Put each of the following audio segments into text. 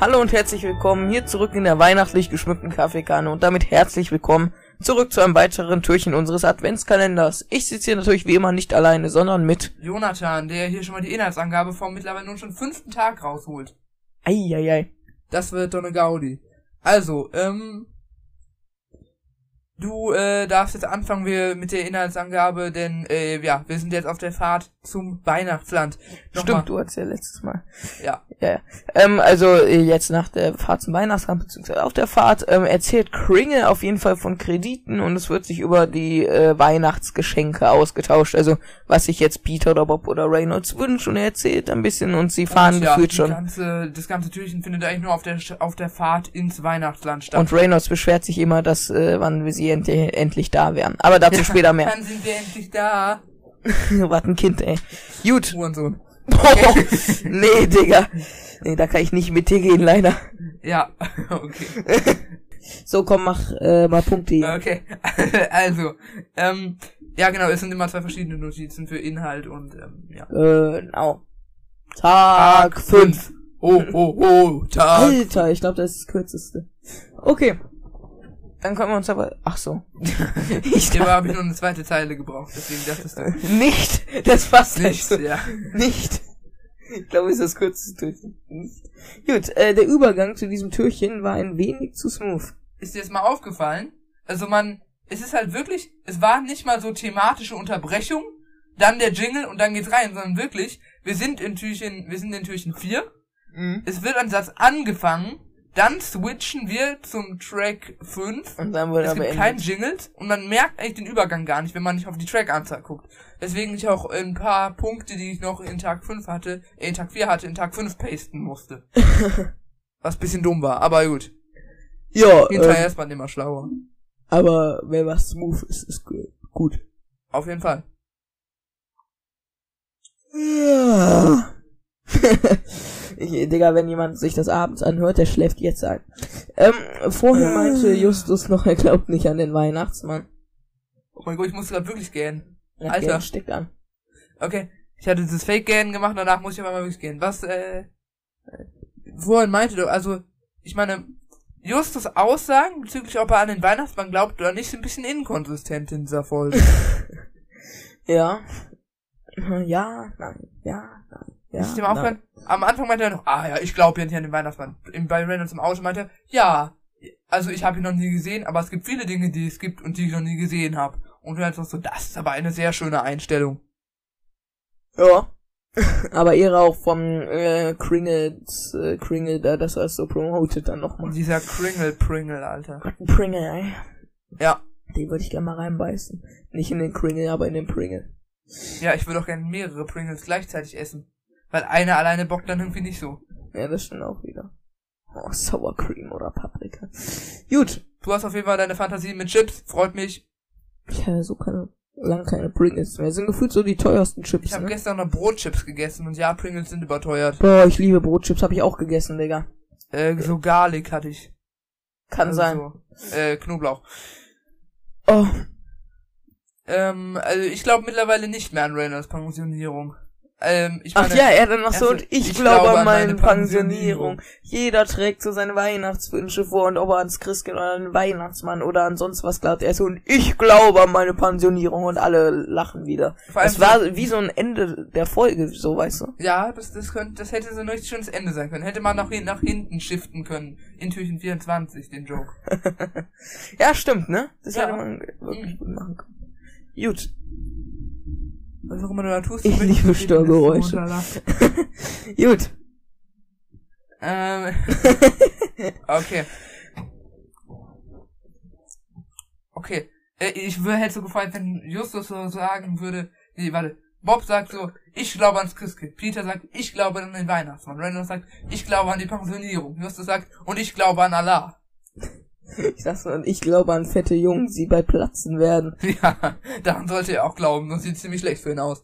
Hallo und herzlich willkommen hier zurück in der weihnachtlich geschmückten Kaffeekanne und damit herzlich willkommen zurück zu einem weiteren Türchen unseres Adventskalenders. Ich sitze hier natürlich wie immer nicht alleine, sondern mit Jonathan, der hier schon mal die Inhaltsangabe vom mittlerweile nun schon fünften Tag rausholt. Eieiei. Das wird doch eine Gaudi. Also, ähm, du äh, darfst jetzt anfangen wir mit der Inhaltsangabe, denn äh, ja, wir sind jetzt auf der Fahrt zum Weihnachtsland. Nochmal. Stimmt, du hattest ja letztes Mal. Ja. Ja, ja. Ähm, also äh, jetzt nach der Fahrt zum Weihnachtsland, beziehungsweise auf der Fahrt, ähm, erzählt Kringle auf jeden Fall von Krediten und es wird sich über die äh, Weihnachtsgeschenke ausgetauscht. Also was sich jetzt Peter oder Bob oder Reynolds wünschen und er erzählt ein bisschen und sie fahren Und ja, gefühlt die schon. Ganze, das ganze Türchen findet eigentlich nur auf der auf der Fahrt ins Weihnachtsland statt. Und Reynolds beschwert sich immer, dass äh, wann wir sie end endlich da wären. Aber dazu später mehr. Dann sind wir endlich da. Was ein Kind, ey. Gut. Hurensohn. nee, Digga. Nee, da kann ich nicht mit dir gehen, leider. Ja, okay. So, komm, mach äh, mal Punkte hier. Okay, also, ähm, ja genau, es sind immer zwei verschiedene Notizen für Inhalt und, ähm, ja. Genau. Tag 5. Oh, oh, oh, Tag. Alter, ich glaube, das ist das kürzeste. Okay. Dann können wir uns aber... Ach so. ich Hierbei habe ich nur eine zweite Zeile gebraucht, deswegen dachtest du Nicht. Das passt nicht, nicht. ja. Nicht. Ich glaube, es ist das kürzeste Türchen. Nicht. Gut, äh, der Übergang zu diesem Türchen war ein wenig zu smooth. Ist dir das mal aufgefallen? Also man, es ist halt wirklich, es war nicht mal so thematische Unterbrechung, dann der Jingle und dann geht's rein, sondern wirklich, wir sind in Türchen, wir sind in Türchen 4, Mhm. es wird ein Satz angefangen, dann switchen wir zum Track 5 Und dann wurde Es er gibt keinen Jingles und man merkt eigentlich den Übergang gar nicht, wenn man nicht auf die Trackanzahl guckt. Deswegen ich auch ein paar Punkte, die ich noch in Tag 5 hatte, äh, in Tag 4 hatte, in Tag 5 pasten musste. Was bisschen dumm war, aber gut. Ja, Hinterher ähm, ist man immer schlauer. aber wenn was smooth ist, ist gu- gut. Auf jeden Fall. Ja. ich, Digga, wenn jemand sich das abends anhört, der schläft jetzt ein. Ähm, vorhin meinte Justus noch, er glaubt nicht an den Weihnachtsmann. Oh mein Gott, ich musste gerade wirklich gähnen. Ja, Alter. Geld steckt an. Okay. Ich hatte dieses Fake-Gähnen gemacht, danach muss ich aber mal wirklich gähnen. Was, äh, vorhin meinte du, also, ich meine, Justus Aussagen bezüglich, ob er an den Weihnachtsmann glaubt oder nicht, sind ein bisschen inkonsistent in dieser Folge. Ja. Ja, nein, ja, nein, ja. ist mal aufgefallen? Am Anfang meinte er noch, ah ja, ich glaube ja nicht an den Weihnachtsmann. Im, bei Reynolds im Auto meinte er, ja, also ich habe ihn noch nie gesehen, aber es gibt viele Dinge, die es gibt und die ich noch nie gesehen habe. Und Reynolds war so, das ist aber eine sehr schöne Einstellung. Ja. Aber eher auch von äh, Kringles, äh, Kringle da, dass er es so promotet dann nochmal. Dieser Kringle Pringle, Alter. Gott, ein Pringle, ey. Ja, Den würde ich gerne mal reinbeißen. Nicht in den Kringle, aber in den Pringle. ja, ich würde auch gerne mehrere Pringles gleichzeitig essen. Weil einer alleine bockt dann irgendwie nicht so. Ja, das stimmt auch wieder. Oh, Sour Cream oder Paprika. Gut. Du hast auf jeden Fall deine Fantasie mit Chips, freut mich. Ich habe so keine, lang keine Pringles mehr. Sind gefühlt so die teuersten Chips, Ich habe ne? gestern noch Brotchips gegessen und ja, Pringles sind überteuert. Boah, ich liebe Brotchips, habe ich auch gegessen, Digga. Äh, so Garlic hatte ich. Kann Also sein. So, äh, Knoblauch. Oh, Ähm, also ich glaube mittlerweile nicht mehr an Reynolds Pensionierung. Ähm, ich Ach meine, ja, er dann noch so, und ich, ich glaube glaube an meine Pensionierung. Pensionierung. Jeder trägt so seine Weihnachtswünsche vor und ob er ans Christkind oder an den Weihnachtsmann oder an sonst was glaubt. Er so, und ich glaube an meine Pensionierung und alle lachen wieder. Vor allem Es war wie so ein Ende der Folge, so weißt du. Ja, das, das könnte, das hätte so ein richtig schönes Ende sein können. Hätte man nach, hin- nach hinten shiften können. In Türchen 24, den Joke. Ja, stimmt, ne? Das Ja. hätte man wirklich gut machen können. Gut. Was auch immer du da tust. Ich liebe Störgeräusche. Gut. Ähm, okay. Okay. Äh, Ich würde hätte so gefallen, wenn Justus so sagen würde, nee, warte, Bob sagt so, ich glaube ans Christkind. Peter sagt, ich glaube an den Weihnachtsmann. Reynolds sagt, ich glaube an die Pensionierung. Justus sagt, und ich glaube an Allah. Ich sag so, und ich glaube an fette Jungs, die bei Platzen werden. Ja, daran sollte er auch glauben, sonst sieht ziemlich schlecht für ihn aus.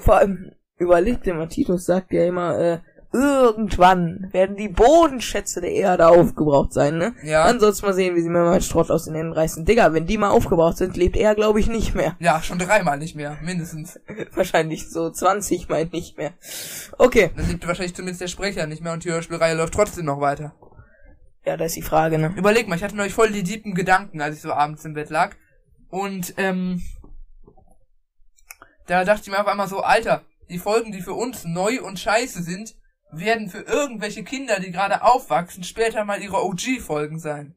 Vor allem, überlegt dir mal, Titus sagt ja immer, äh, irgendwann werden die Bodenschätze der Erde aufgebraucht sein, ne? Ja. Dann sollst du mal sehen, wie sie mir mal Strott aus den Händen reißen. Digga, wenn die mal aufgebraucht sind, lebt er, glaube ich, nicht mehr. Ja, schon dreimal nicht mehr, mindestens. Wahrscheinlich so 20 mal nicht mehr. Okay. Dann lebt wahrscheinlich zumindest der Sprecher nicht mehr und die Hörspielreihe läuft trotzdem noch weiter. Ja, da ist die Frage, ne? Überleg mal, ich hatte neulich voll die tiefen Gedanken, als ich so abends im Bett lag. Und, ähm, da dachte ich mir auf einmal so, Alter, die Folgen, die für uns neu und scheiße sind, werden für irgendwelche Kinder, die gerade aufwachsen, später mal ihre OG-Folgen sein.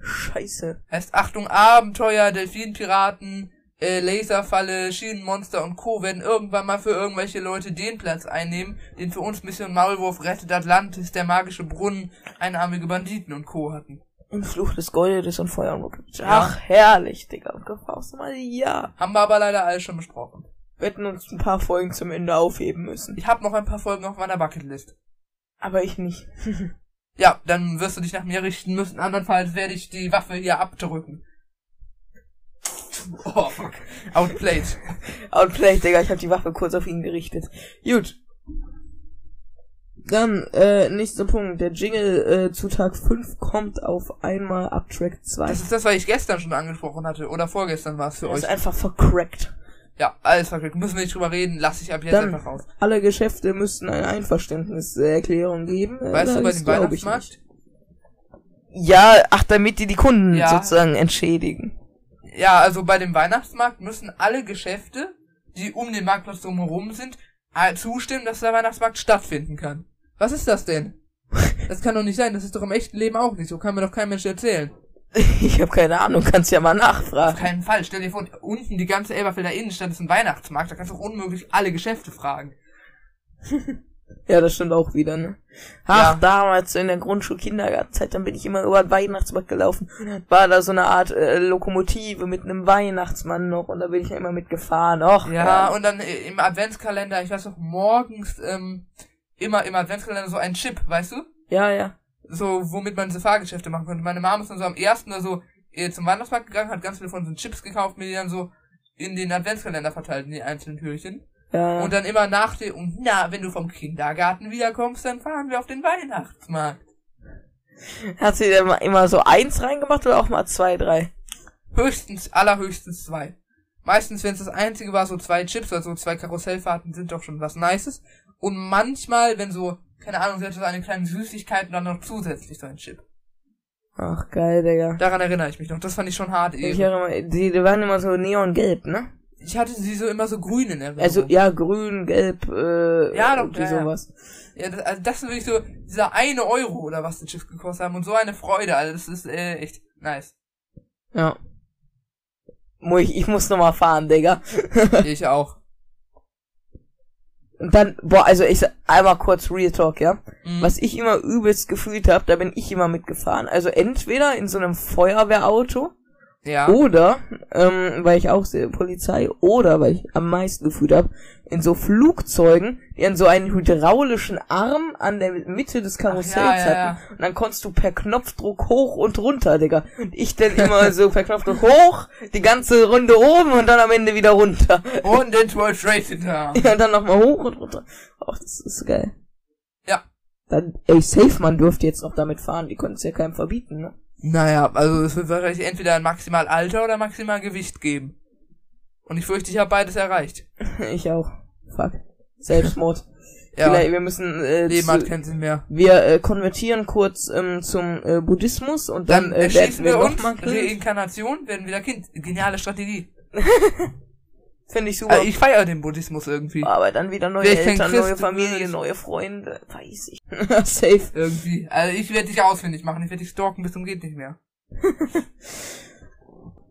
Scheiße. Heißt, Achtung, Abenteuer, Delfinpiraten, äh, Laserfalle, Schienenmonster und Co. werden irgendwann mal für irgendwelche Leute den Platz einnehmen, den für uns Mission Maulwurf, Rettet Atlantis, der magische Brunnen, einarmige Banditen und Co. hatten. Und Fluch des Goldes und Feuer und Rocket. Ach, herrlich, Digga. Und gebrauchst du mal, ja. Haben wir aber leider alles schon besprochen. Wir hätten uns ein paar Folgen zum Ende aufheben müssen. Ich habe noch ein paar Folgen auf meiner Bucketlist. Aber ich nicht. Ja, dann wirst du dich nach mir richten müssen, andernfalls werde ich die Waffe hier abdrücken. Oh, fuck. Outplayed. Outplayed, Digga. Ich habe die Waffe kurz auf ihn gerichtet. Gut. Dann, äh, nächster Punkt. Der Jingle äh, zu Tag 5 kommt auf einmal ab Track 2. Das ist das, was ich gestern schon angesprochen hatte. Oder vorgestern war es für Das ist euch. einfach vercrackt. Ja, alles verrückt. Müssen wir nicht drüber reden. Lass ich ab jetzt Dann, einfach raus. alle Geschäfte müssten eine Einverständniserklärung geben. Äh, Weißt du, bei dem Weihnachtsmarkt? Ja, ach, damit die die Kunden Ja. sozusagen entschädigen. Ja, also bei dem Weihnachtsmarkt müssen alle Geschäfte, die um den Marktplatz drumherum sind, zustimmen, dass der Weihnachtsmarkt stattfinden kann. Was ist das denn? Das kann doch nicht sein. Das ist doch im echten Leben auch nicht so. Kann mir doch kein Mensch erzählen. Ich habe keine Ahnung, kannst ja mal Auf nachfragen. keinen Fall. Stell dir vor, unten die ganze Elberfelder Innenstadt ist ein Weihnachtsmarkt. Da kannst du auch unmöglich alle Geschäfte fragen. Ja, das stimmt auch wieder, ne? Ach, Ja. damals in der Grundschul-Kindergartenzeit, dann bin ich immer über den Weihnachtsmarkt gelaufen. War da so eine Art äh, Lokomotive mit einem Weihnachtsmann noch und da bin ich ja immer mitgefahren. Och, Ja, und dann äh, im Adventskalender, ich weiß noch, morgens ähm, immer im Adventskalender so ein Chip, weißt du? ja, ja. So, womit man diese Fahrgeschäfte machen konnte. Meine Mama ist dann so am ersten oder so äh, zum Weihnachtsmarkt gegangen, hat ganz viele von so Chips gekauft, mir die dann so in den Adventskalender verteilt, in die einzelnen Türchen. Ja. Und dann immer nach dem, und na, wenn du vom Kindergarten wiederkommst, dann fahren wir auf den Weihnachtsmarkt. Hat sie denn immer so eins reingemacht oder auch mal zwei, drei? Höchstens, allerhöchstens zwei. Meistens, wenn es das einzige war, so zwei Chips, also zwei Karussellfahrten sind doch schon was Nices. Und manchmal, wenn so, keine Ahnung, sie hatte so eine kleine Süßigkeit und dann noch zusätzlich so ein Chip. Ach, geil, Digga. Daran erinnere ich mich noch. Das fand ich schon hart Ich eben. erinnere mich, die, die waren immer so neongelb, ne? Ich hatte sie so immer so grün in Erinnerung. Also, ja, grün, gelb, äh, Ja, doch, irgendwie ja, sowas. Ja, das, also das ist wirklich so, dieser eine Euro oder was die Chips gekostet haben und so eine Freude, also das ist äh, echt nice. Ja. Ich, ich muss noch mal fahren, Digga. ich auch. Und dann, boah, also ich einmal kurz Real Talk, ja. Mhm. Was ich immer übelst gefühlt habe, da bin ich immer mitgefahren. Also entweder in so einem Feuerwehrauto Ja. oder, ähm, weil ich auch sehe, Polizei, oder weil ich am meisten gefühlt habe, in so Flugzeugen, die an so einen hydraulischen Arm an der Mitte des Karussells Ach, ja, ja, hatten. Und dann konntest du per Knopfdruck hoch und runter, Digga. Und ich dann immer so per Knopfdruck hoch, die ganze Runde oben und dann am Ende wieder runter. Und den 12 Trade Center. Ja, und dann nochmal hoch und runter. Ach, das ist geil. Ja. Dann, ey, Safe, man dürfte jetzt noch damit fahren, die können es ja keinem verbieten, ne? Naja, also es wird wahrscheinlich entweder ein maximal Alter oder maximal Gewicht geben. Und ich fürchte, ich habe beides erreicht. Ich auch. Fuck. Selbstmord. Ja, Vielleicht, wir müssen, äh, Leben hat keinen Sinn mehr. wir äh, konvertieren kurz ähm, zum äh, Buddhismus und dann, Dann äh, erschließen wir uns, noch mal Reinkarnation, werden wieder Kind. Geniale Strategie. Finde ich super. Also ich feiere den Buddhismus irgendwie. aber dann wieder neue Wär Eltern, neue Familie, ich- neue Freunde. Weiß ich. Safe. Irgendwie. Also ich werde dich ausfindig machen, ich werde dich stalken bis zum geht nicht mehr.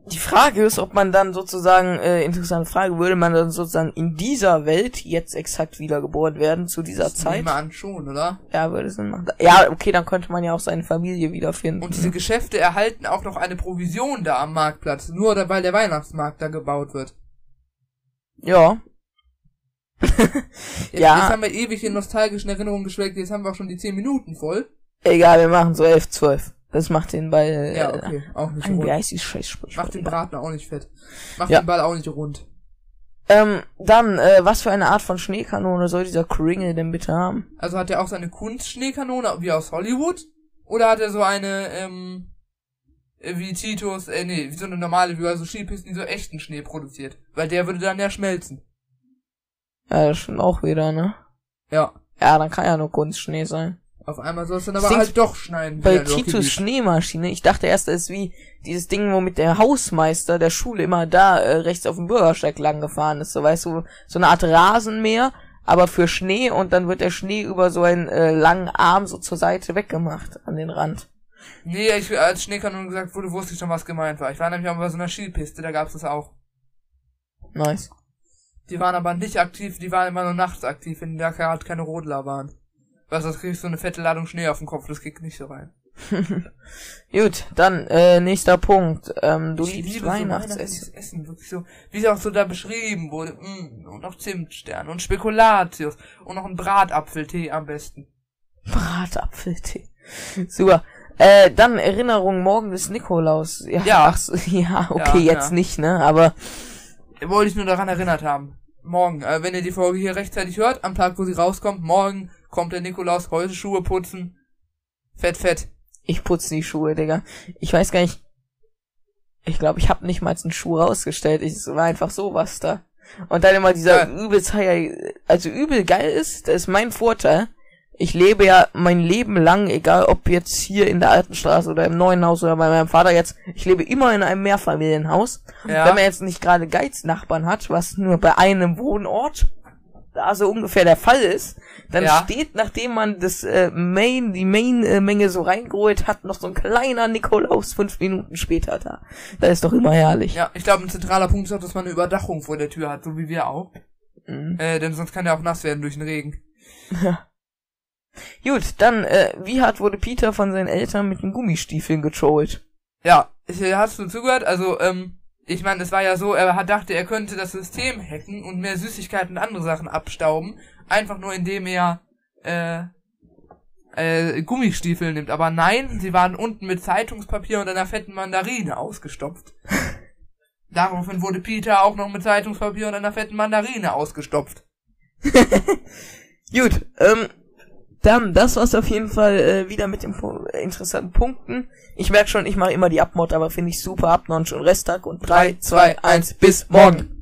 Die Frage ist, ob man dann sozusagen, äh, interessante Frage, würde man dann sozusagen in dieser Welt jetzt exakt wiedergeboren werden, zu dieser Ich Zeit? nehme an schon, oder? Ja, würde Sinn machen. Ja, okay, dann könnte man ja auch seine Familie wiederfinden. Und diese Geschäfte erhalten auch noch eine Provision da am Marktplatz, nur weil der Weihnachtsmarkt da gebaut wird. Ja. Jetzt, Ja. jetzt haben wir ewig in nostalgischen Erinnerungen geschwelgt, jetzt haben wir auch schon die 10 Minuten voll. Egal, wir machen so 11, 12. Das macht den Ball, äh, Ja, okay, auch nicht rund. heißt die scheiß? Macht den Braten auch nicht fett. Macht Ja. den Ball auch nicht rund. Ähm, dann, äh, was für eine Art von Schneekanone soll dieser Kringle denn bitte haben? Also hat er auch seine Kunstschneekanone wie aus Hollywood? Oder hat er so eine, ähm, äh, wie Titus, äh, nee, wie so eine normale, wie also Skipisten, die so echten Schnee produziert? Weil der würde dann ja schmelzen. Ja, das stimmt auch wieder, ne? Ja. Ja, dann kann ja nur Kunstschnee sein. Auf einmal soll es dann aber Ding halt doch schneiden. Bei Titus. Schneemaschine, ich dachte erst, das ist wie dieses Ding, womit der Hausmeister der Schule immer da äh, rechts auf dem Bürgersteig lang gefahren ist. So weißt du, so eine Art Rasenmäher, aber für Schnee und dann wird der Schnee über so einen äh, langen Arm so zur Seite weggemacht an den Rand. Nee, ich, als Schneekanone gesagt wurde, wusste ich schon, was gemeint war. Ich war nämlich auch bei so einer Skipiste, da gab's das auch. Nice. Die waren aber nicht aktiv, die waren immer nur nachts aktiv, wenn da gerade keine Rodler waren. Was, das kriegst du so eine fette Ladung Schnee auf den Kopf, das geht nicht so rein. Gut, dann äh, nächster Punkt. Ähm, du Ich liebst liebe so Weihnachtsessen. weihnachtliches Essen, wirklich so, wie es auch so da beschrieben wurde. Mm, und noch Zimtstern und Spekulatius und noch ein Bratapfeltee am besten. Bratapfeltee. Super. Äh, dann Erinnerung morgen des Nikolaus. Ja, Ja. Ach so, ja okay, Ja, jetzt ja. nicht, ne? Aber Wollte ich nur daran erinnert haben. Morgen, äh, wenn ihr die Folge hier rechtzeitig hört, am Tag, wo sie rauskommt, morgen kommt der Nikolaus heute Schuhe putzen. Fett, fett. ich putze die Schuhe, Digga. Ich weiß gar nicht. Ich glaube, ich habe nicht mal einen Schuh rausgestellt. Ich, es war einfach sowas da. Und dann immer dieser Ja. high, also übel geil ist, das ist mein Vorteil. Ich lebe ja mein Leben lang, egal ob jetzt hier in der alten Straße oder im neuen Haus oder bei meinem Vater jetzt, ich lebe immer in einem Mehrfamilienhaus. Ja. Wenn man jetzt nicht gerade Geiznachbarn hat, was nur bei einem Wohnort da so ungefähr der Fall ist, dann Ja. steht, nachdem man das äh, Main, die Main-Menge so reingeholt hat, noch so ein kleiner Nikolaus fünf Minuten später da. Das ist doch immer herrlich. Ja, ich glaube, ein zentraler Punkt ist auch, dass man eine Überdachung vor der Tür hat, so wie wir auch. Mhm. Äh, denn sonst kann der auch nass werden durch den Regen. Gut, dann, äh, wie hart wurde Peter von seinen Eltern mit den Gummistiefeln getrollt? Ja, äh, hast du zugehört? Also, ähm, ich meine, es war ja so, er hat, dachte, er könnte das System hacken und mehr Süßigkeiten und andere Sachen abstauben. Einfach nur indem er, äh, äh, Gummistiefel nimmt. Aber nein, sie waren unten mit Zeitungspapier und einer fetten Mandarine ausgestopft. Daraufhin wurde Peter auch noch mit Zeitungspapier und einer fetten Mandarine ausgestopft. Gut, ähm, dann, das war's auf jeden Fall äh, wieder mit den äh, interessanten Punkten. Ich merk schon, ich mache immer die Abmod, aber finde ich super. Ab noch einen schönen Resttag und 3, 2, 1, bis morgen.